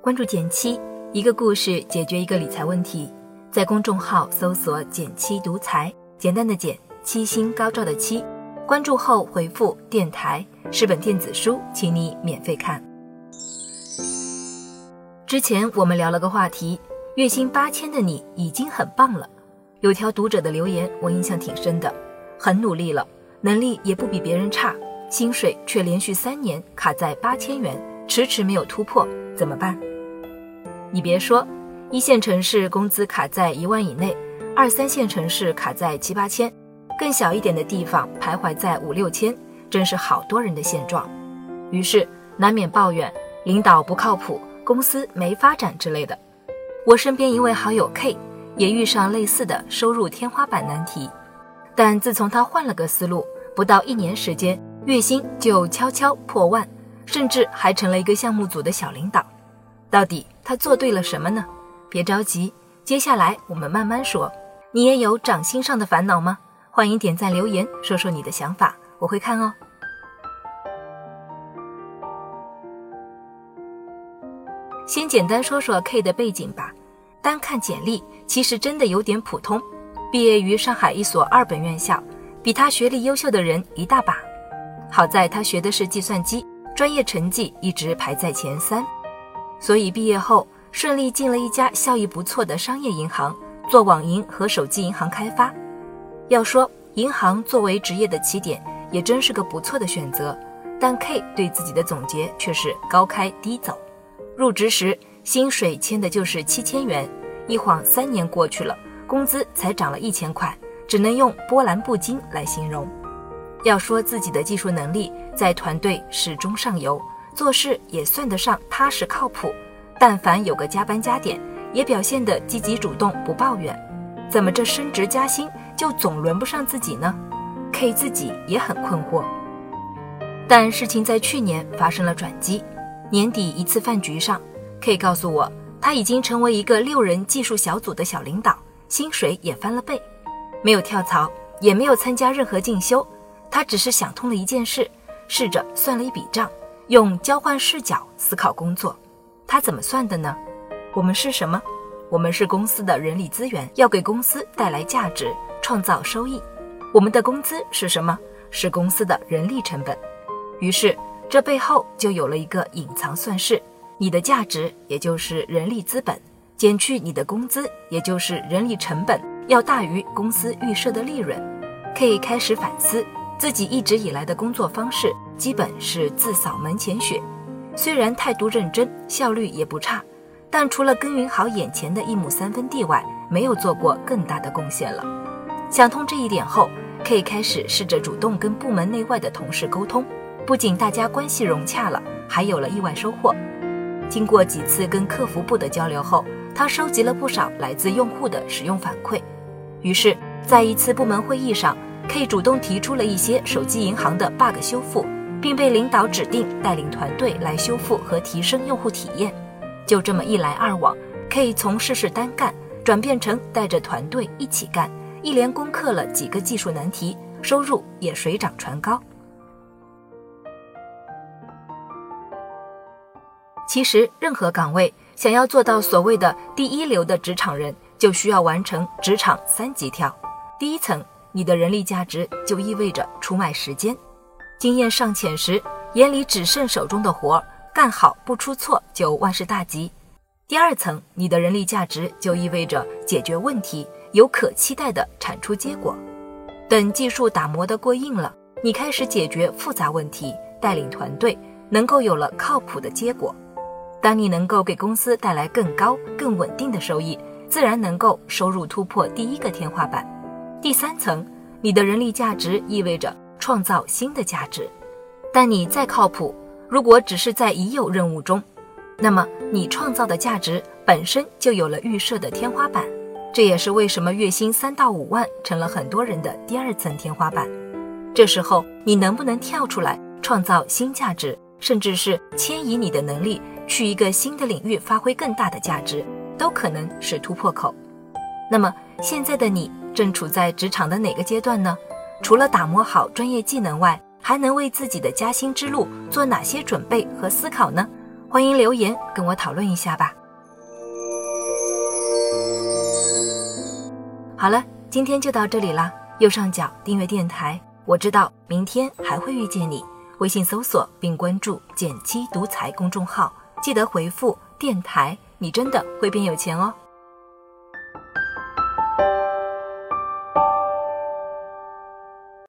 关注减七，一个故事解决一个理财问题。在公众号搜索“减七独裁，简单的减，七星高照的七。关注后回复“电台”是本电子书，请你免费看。之前我们聊了个话题，月薪八千的你已经很棒了。有条读者的留言我印象挺深的，很努力了，能力也不比别人差，薪水却连续三年卡在八千元，迟迟没有突破，怎么办？你别说，一线城市工资卡在一万以内，二三线城市卡在七八千，更小一点的地方徘徊在五六千，真是好多人的现状。于是难免抱怨领导不靠谱，公司没发展之类的。我身边一位好友 K 也遇上类似的收入天花板难题，但自从他换了个思路，不到一年时间，月薪就悄悄破万，甚至还成了一个项目组的小领导。到底他做对了什么呢？别着急，接下来我们慢慢说。你也有涨薪上的烦恼吗？欢迎点赞留言，说说你的想法，我会看哦。先简单说说 K 的背景吧。单看简历，其实真的有点普通。毕业于上海一所二本院校，比他学历优秀的人一大把。好在他学的是计算机，专业成绩一直排在前三。所以毕业后顺利进了一家效益不错的商业银行，做网银和手机银行开发。要说银行作为职业的起点，也真是个不错的选择。但 K 对自己的总结却是高开低走。入职时薪水签的就是七千元，一晃三年过去了，工资才涨了一千块，只能用波澜不惊来形容。要说自己的技术能力在团队是中上游。做事也算得上踏实靠谱，但凡有个加班加点，也表现得积极主动，不抱怨。怎么这升职加薪就总轮不上自己呢？K 自己也很困惑。但事情在去年发生了转机。年底一次饭局上，K 告诉我，他已经成为一个六人技术小组的小领导，薪水也翻了倍，没有跳槽，也没有参加任何进修，他只是想通了一件事，试着算了一笔账。用交换视角思考工作，他怎么算的呢？我们是什么？我们是公司的人力资源，要给公司带来价值，创造收益。我们的工资是什么？是公司的人力成本。于是，这背后就有了一个隐藏算式：你的价值，也就是人力资本，减去你的工资，也就是人力成本，要大于公司预设的利润。可以开始反思自己一直以来的工作方式。基本是自扫门前雪，虽然态度认真，效率也不差，但除了耕耘好眼前的一亩三分地外，没有做过更大的贡献了。想通这一点后，可以开始试着主动跟部门内外的同事沟通，不仅大家关系融洽了，还有了意外收获。经过几次跟客服部的交流后，他收集了不少来自用户的使用反馈，于是，在一次部门会议上，K 主动提出了一些手机银行的 bug 修复。并被领导指定带领团队来修复和提升用户体验。就这么一来二往，，K 从事事单干转变成带着团队一起干，一连攻克了几个技术难题，收入也水涨船高。其实，任何岗位想要做到所谓的第一流的职场人，就需要完成职场三级跳。第一层，你的人力价值就意味着出卖时间。经验尚浅时，眼里只剩手中的活，干好不出错就万事大吉。第二层，你的人力价值就意味着解决问题，有可期待的产出结果。等技术打磨的过硬了，你开始解决复杂问题，带领团队，能够有了靠谱的结果。当你能够给公司带来更高、更稳定的收益，自然能够收入突破第一个天花板。第三层，你的人力价值意味着。创造新的价值，但你再靠谱，如果只是在已有任务中，那么你创造的价值本身就有了预设的天花板。这也是为什么月薪三到五万成了很多人的第二层天花板。这时候你能不能跳出来创造新价值，甚至是迁移你的能力去一个新的领域发挥更大的价值，都可能是突破口。那么现在的你正处在职场的哪个阶段呢？除了打磨好专业技能外，还能为自己的加薪之路做哪些准备和思考呢？欢迎留言跟我讨论一下吧。好了，今天就到这里啦。右上角订阅电台，我知道明天还会遇见你。微信搜索并关注“减七独裁”公众号，记得回复“电台”，你真的会变有钱哦。